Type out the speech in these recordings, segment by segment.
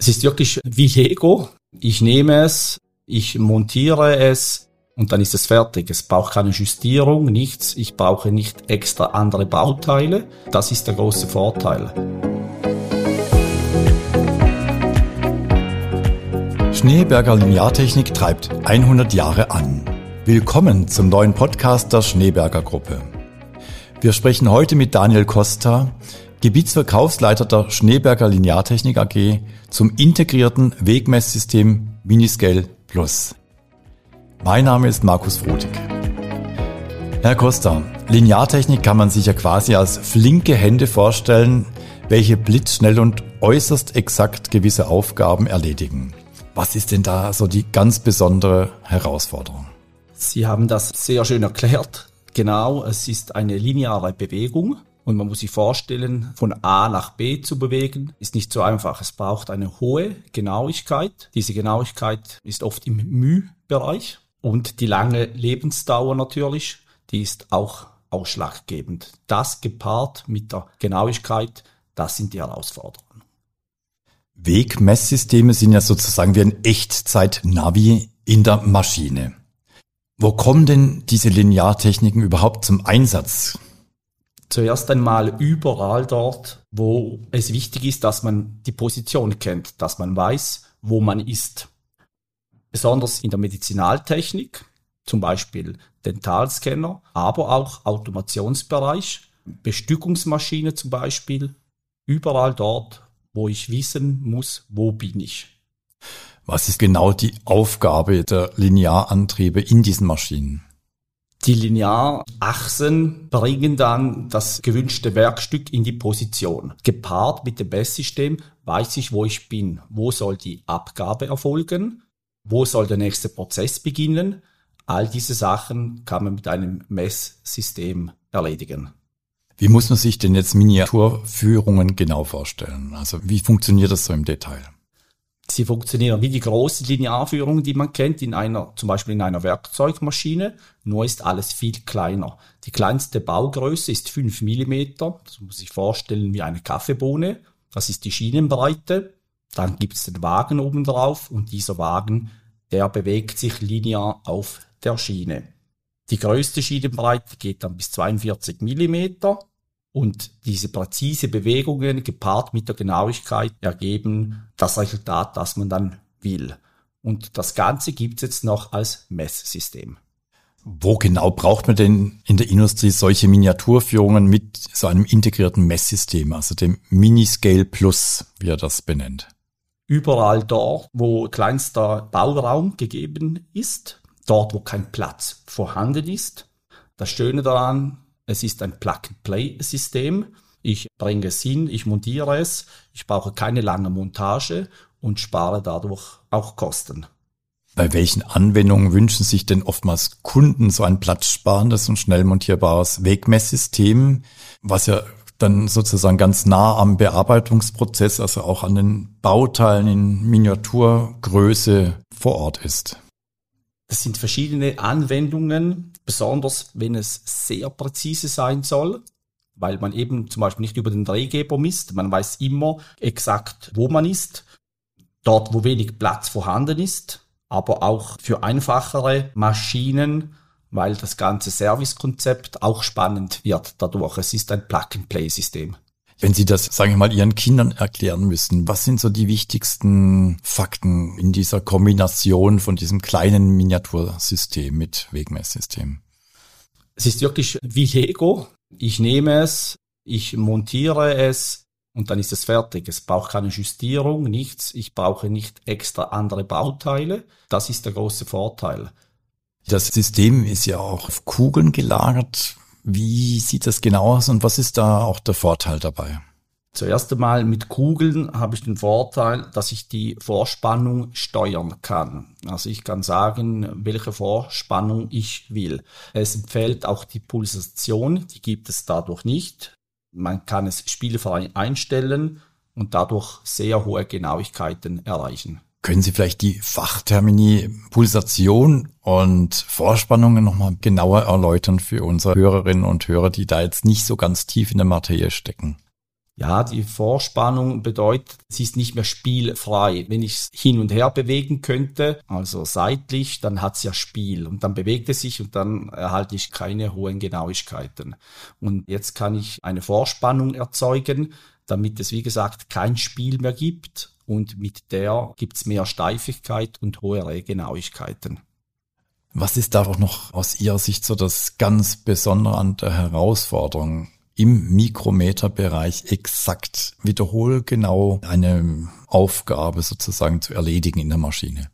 Es ist wirklich wie Lego. Ich nehme es, ich montiere es und dann ist es fertig. Es braucht keine Justierung, nichts. Ich brauche nicht extra andere Bauteile. Das ist der große Vorteil. Schneeberger Lineartechnik treibt 100 Jahre an. Willkommen zum neuen Podcast der Schneeberger Gruppe. Wir sprechen heute mit Daniel Costa, Gebietsverkaufsleiter der Schneeberger Lineartechnik AG zum integrierten Wegmesssystem Miniscale Plus. Mein Name ist Markus Frotig. Herr Costa, Lineartechnik kann man sich ja quasi als flinke Hände vorstellen, welche blitzschnell und äußerst exakt gewisse Aufgaben erledigen. Was ist denn da so die ganz besondere Herausforderung? Sie haben das sehr schön erklärt. Genau, es ist eine lineare Bewegung und man muss sich vorstellen, von A nach B zu bewegen, ist nicht so einfach. Es braucht eine hohe Genauigkeit. Diese Genauigkeit ist oft im μ-Bereich. Und die lange Lebensdauer natürlich, die ist auch ausschlaggebend. Das gepaart mit der Genauigkeit, das sind die Herausforderungen. Wegmesssysteme sind ja sozusagen wie ein Echtzeit-Navi in der Maschine. Wo kommen denn diese Lineartechniken überhaupt zum Einsatz? Zuerst einmal überall dort, wo es wichtig ist, dass man die Position kennt, dass man weiß, wo man ist. Besonders in der Medizinaltechnik, zum Beispiel Dentalscanner, aber auch Automationsbereich, Bestückungsmaschine zum Beispiel, überall dort, wo ich wissen muss, wo bin ich. Was ist genau die Aufgabe der Linearantriebe in diesen Maschinen? Die Linearachsen bringen dann das gewünschte Werkstück in die Position. Gepaart mit dem Messsystem weiß ich, wo ich bin. Wo soll die Abgabe erfolgen? Wo soll der nächste Prozess beginnen? All diese Sachen kann man mit einem Messsystem erledigen. Wie muss man sich denn jetzt Miniaturführungen genau vorstellen? Also wie funktioniert das so im Detail? Sie funktionieren wie die große Linearführung, die man kennt, in einer, zum Beispiel in einer Werkzeugmaschine, nur ist alles viel kleiner. Die kleinste Baugröße ist 5 mm, das muss ich vorstellen wie eine Kaffeebohne. Das ist die Schienenbreite. Dann gibt es den Wagen oben drauf und dieser Wagen, der bewegt sich linear auf der Schiene. Die größte Schienenbreite geht dann bis 42 mm und diese präzise Bewegungen gepaart mit der Genauigkeit ergeben das Resultat, das man dann will. Und das Ganze gibt es jetzt noch als Messsystem. Wo genau braucht man denn in der Industrie solche Miniaturführungen mit so einem integrierten Messsystem, also dem Miniscale Plus, wie er das benennt? Überall dort, wo kleinster Bauraum gegeben ist, dort, wo kein Platz vorhanden ist. Das Schöne daran, es ist ein Plug-and-Play-System. Ich bringe es hin, ich montiere es, ich brauche keine lange Montage und spare dadurch auch Kosten. Bei welchen Anwendungen wünschen sich denn oftmals Kunden so ein platzsparendes und schnell montierbares Wegmesssystem, was ja dann sozusagen ganz nah am Bearbeitungsprozess, also auch an den Bauteilen in Miniaturgröße vor Ort ist? Das sind verschiedene Anwendungen, besonders wenn es sehr präzise sein soll, weil man eben zum Beispiel nicht über den Drehgeber misst. Man weiß immer exakt, wo man ist, dort, wo wenig Platz vorhanden ist, aber auch für einfachere Maschinen, weil das ganze Servicekonzept auch spannend wird dadurch. Es ist ein Plug-and-Play-System. Wenn Sie das, sagen wir mal, Ihren Kindern erklären müssen, was sind so die wichtigsten Fakten in dieser Kombination von diesem kleinen Miniatursystem mit Wegmesssystem? Es ist wirklich wie Lego. Ich nehme es, ich montiere es und dann ist es fertig. Es braucht keine Justierung, nichts. Ich brauche nicht extra andere Bauteile. Das ist der große Vorteil. Das System ist ja auch auf Kugeln gelagert. Wie sieht das genau aus und was ist da auch der Vorteil dabei? Zuerst einmal mit Kugeln habe ich den Vorteil, dass ich die Vorspannung steuern kann. Also ich kann sagen, welche Vorspannung ich will. Es empfiehlt auch die Pulsation, die gibt es dadurch nicht. Man kann es spielfrei einstellen und dadurch sehr hohe Genauigkeiten erreichen. Können Sie vielleicht die Fachtermini Pulsation und Vorspannungen nochmal genauer erläutern für unsere Hörerinnen und Hörer, die da jetzt nicht so ganz tief in der Materie stecken? Ja, die Vorspannung bedeutet, es ist nicht mehr spielfrei. Wenn ich es hin und her bewegen könnte, also seitlich, dann hat es ja Spiel und dann bewegt es sich und dann erhalte ich keine hohen Genauigkeiten. Und jetzt kann ich eine Vorspannung erzeugen, damit es, wie gesagt, kein Spiel mehr gibt und mit der gibt es mehr Steifigkeit und höhere Genauigkeiten. Was ist da auch noch aus Ihrer Sicht so das ganz Besondere an der Herausforderung? im Mikrometerbereich exakt wiederholgenau eine Aufgabe sozusagen zu erledigen in der Maschine.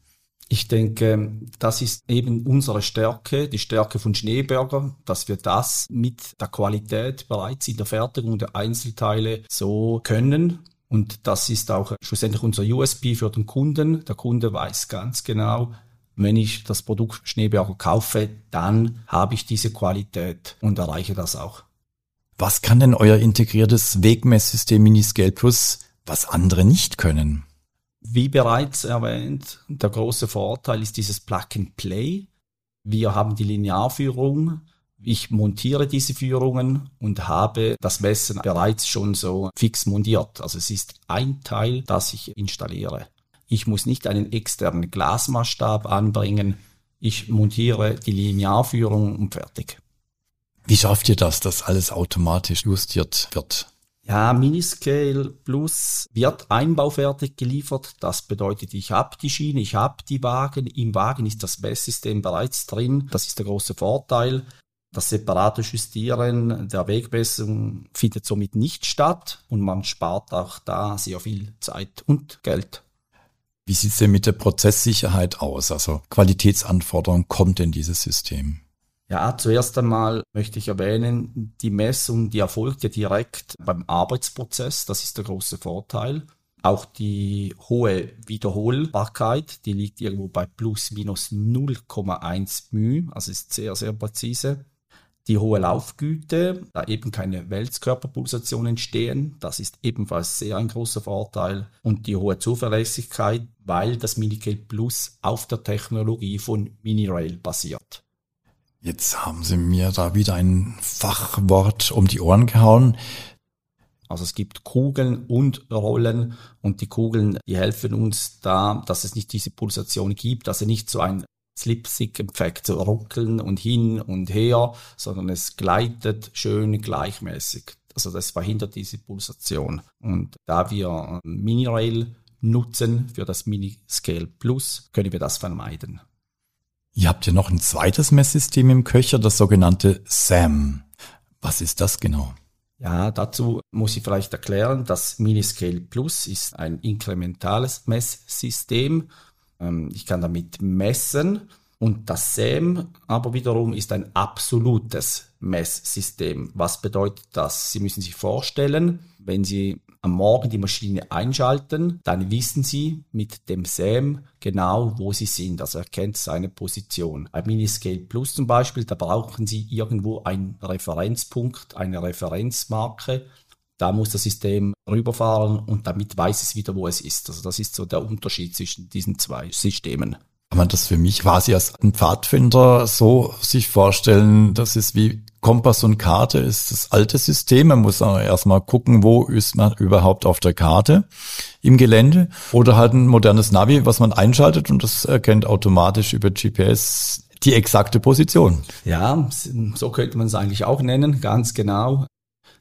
Ich denke, das ist eben unsere Stärke, die Stärke von Schneeberger, dass wir das mit der Qualität bereits in der Fertigung der Einzelteile so können. Und das ist auch schlussendlich unser USB für den Kunden. Der Kunde weiß ganz genau, wenn ich das Produkt Schneeberger kaufe, dann habe ich diese Qualität und erreiche das auch. Was kann denn euer integriertes Wegmesssystem Miniscale Plus, was andere nicht können? Wie bereits erwähnt, der große Vorteil ist dieses Plug and Play. Wir haben die Linearführung. Ich montiere diese Führungen und habe das Messen bereits schon so fix montiert. Also es ist ein Teil, das ich installiere. Ich muss nicht einen externen Glasmaßstab anbringen. Ich montiere die Linearführung und fertig. Wie schafft ihr das, dass alles automatisch justiert wird? Ja, Miniscale Plus wird einbaufertig geliefert. Das bedeutet, ich habe die Schiene, ich habe die Wagen. Im Wagen ist das Messsystem bereits drin. Das ist der große Vorteil. Das separate Justieren der Wegmessung findet somit nicht statt und man spart auch da sehr viel Zeit und Geld. Wie sieht es denn mit der Prozesssicherheit aus? Also Qualitätsanforderungen kommt in dieses System? Ja, zuerst einmal möchte ich erwähnen, die Messung, die erfolgt ja direkt beim Arbeitsprozess. Das ist der große Vorteil. Auch die hohe Wiederholbarkeit, die liegt irgendwo bei plus minus 0,1 μ, also ist sehr, sehr präzise. Die hohe Laufgüte, da eben keine Weltkörperpulsationen entstehen, das ist ebenfalls sehr ein großer Vorteil. Und die hohe Zuverlässigkeit, weil das Minicale Plus auf der Technologie von Minirail basiert. Jetzt haben Sie mir da wieder ein Fachwort um die Ohren gehauen. Also es gibt Kugeln und Rollen und die Kugeln, die helfen uns da, dass es nicht diese Pulsation gibt, dass es nicht so ein Slipstick-Effekt, so ruckeln und hin und her, sondern es gleitet schön gleichmäßig. Also das verhindert diese Pulsation. Und da wir Mini-Rail nutzen für das Mini-Scale Plus, können wir das vermeiden. Ihr habt ja noch ein zweites Messsystem im Köcher, das sogenannte SAM. Was ist das genau? Ja, dazu muss ich vielleicht erklären, das Miniscale Plus ist ein inkrementales Messsystem. Ähm, ich kann damit messen und das SAM aber wiederum ist ein absolutes Messsystem. Was bedeutet das? Sie müssen sich vorstellen, wenn Sie am Morgen die Maschine einschalten, dann wissen Sie mit dem SAM genau, wo Sie sind. Also er kennt seine Position. Bei Miniscale Plus zum Beispiel, da brauchen Sie irgendwo einen Referenzpunkt, eine Referenzmarke. Da muss das System rüberfahren und damit weiß es wieder, wo es ist. Also das ist so der Unterschied zwischen diesen zwei Systemen. Kann man das für mich quasi als ein Pfadfinder so sich vorstellen, das ist wie Kompass und Karte ist das alte System. Man muss erstmal gucken, wo ist man überhaupt auf der Karte im Gelände. Oder halt ein modernes Navi, was man einschaltet und das erkennt automatisch über GPS die exakte Position. Ja, so könnte man es eigentlich auch nennen, ganz genau.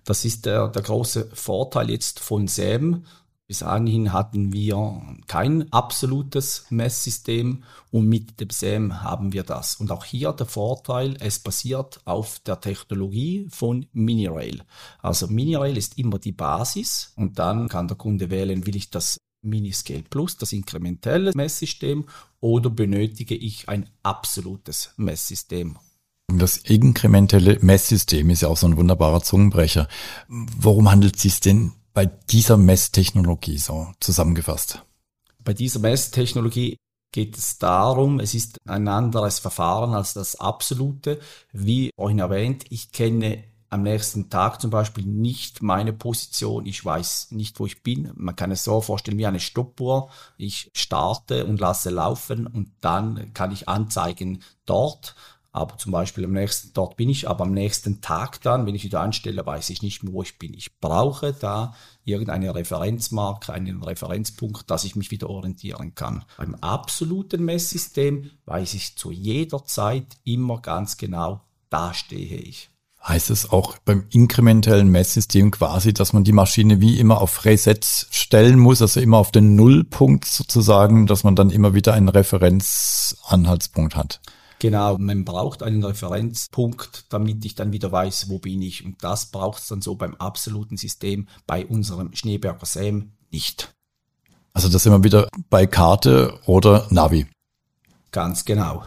Das ist der, der große Vorteil jetzt von SAM bis anhin hatten wir kein absolutes Messsystem und mit dem SAM haben wir das. Und auch hier der Vorteil, es basiert auf der Technologie von Minirail. Also Minirail ist immer die Basis und dann kann der Kunde wählen, will ich das Miniscale Plus, das inkrementelle Messsystem, oder benötige ich ein absolutes Messsystem. Das inkrementelle Messsystem ist ja auch so ein wunderbarer Zungenbrecher. Worum handelt es sich denn bei dieser Messtechnologie so zusammengefasst? Bei dieser Messtechnologie geht es darum, es ist ein anderes Verfahren als das absolute. Wie vorhin erwähnt, ich kenne am nächsten Tag zum Beispiel nicht meine Position, ich weiß nicht, wo ich bin. Man kann es so vorstellen wie eine Stoppuhr. Ich starte und lasse laufen und dann kann ich anzeigen dort aber zum Beispiel am nächsten, dort bin ich, aber am nächsten Tag dann, wenn ich wieder anstelle, weiß ich nicht mehr, wo ich bin. Ich brauche da irgendeine Referenzmarke, einen Referenzpunkt, dass ich mich wieder orientieren kann. Beim absoluten Messsystem weiß ich zu jeder Zeit immer ganz genau, da stehe ich. Heißt es auch beim inkrementellen Messsystem quasi, dass man die Maschine wie immer auf Reset stellen muss, also immer auf den Nullpunkt sozusagen, dass man dann immer wieder einen Referenzanhaltspunkt hat? Genau, man braucht einen Referenzpunkt, damit ich dann wieder weiß, wo bin ich. Und das braucht es dann so beim absoluten System bei unserem Schneeberger Sam nicht. Also das sind wir wieder bei Karte oder Navi. Ganz genau.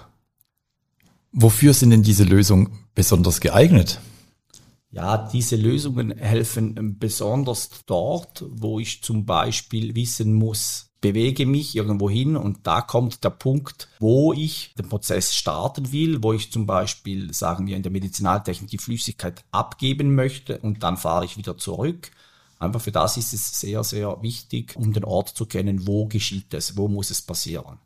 Wofür sind denn diese Lösungen besonders geeignet? Ja, diese Lösungen helfen besonders dort, wo ich zum Beispiel wissen muss, bewege mich irgendwo hin und da kommt der Punkt, wo ich den Prozess starten will, wo ich zum Beispiel, sagen wir in der Medizinaltechnik, die Flüssigkeit abgeben möchte und dann fahre ich wieder zurück. Einfach für das ist es sehr, sehr wichtig, um den Ort zu kennen, wo geschieht es, wo muss es passieren.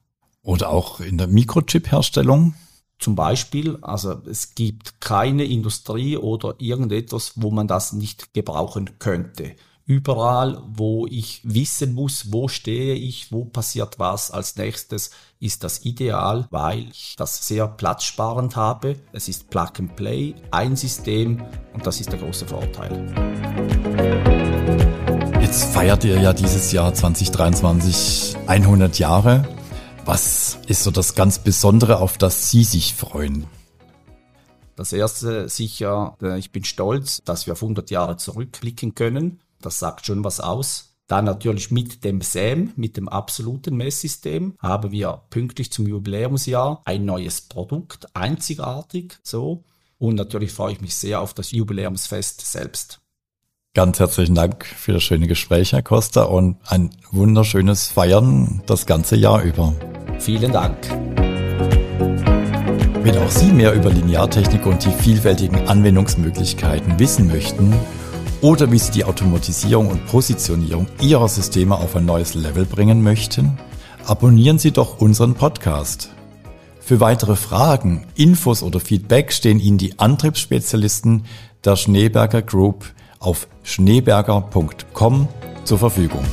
Oder auch in der Mikrochip-Herstellung? Zum Beispiel, also es gibt keine Industrie oder irgendetwas, wo man das nicht gebrauchen könnte überall, wo ich wissen muss, wo stehe ich, wo passiert was als nächstes, ist das ideal, weil ich das sehr platzsparend habe. Es ist Plug and Play, ein System und das ist der große Vorteil. Jetzt feiert ihr ja dieses Jahr 2023 100 Jahre. Was ist so das ganz Besondere, auf das Sie sich freuen? Das erste sicher, äh, ich bin stolz, dass wir auf 100 Jahre zurückblicken können. Das sagt schon was aus. Dann natürlich mit dem SAM, mit dem absoluten Messsystem, haben wir pünktlich zum Jubiläumsjahr ein neues Produkt, einzigartig so. Und natürlich freue ich mich sehr auf das Jubiläumsfest selbst. Ganz herzlichen Dank für das schöne Gespräch, Herr Costa, und ein wunderschönes Feiern das ganze Jahr über. Vielen Dank. Wenn auch Sie mehr über Lineartechnik und die vielfältigen Anwendungsmöglichkeiten wissen möchten, oder wie Sie die Automatisierung und Positionierung Ihrer Systeme auf ein neues Level bringen möchten, abonnieren Sie doch unseren Podcast. Für weitere Fragen, Infos oder Feedback stehen Ihnen die Antriebsspezialisten der Schneeberger Group auf schneeberger.com zur Verfügung.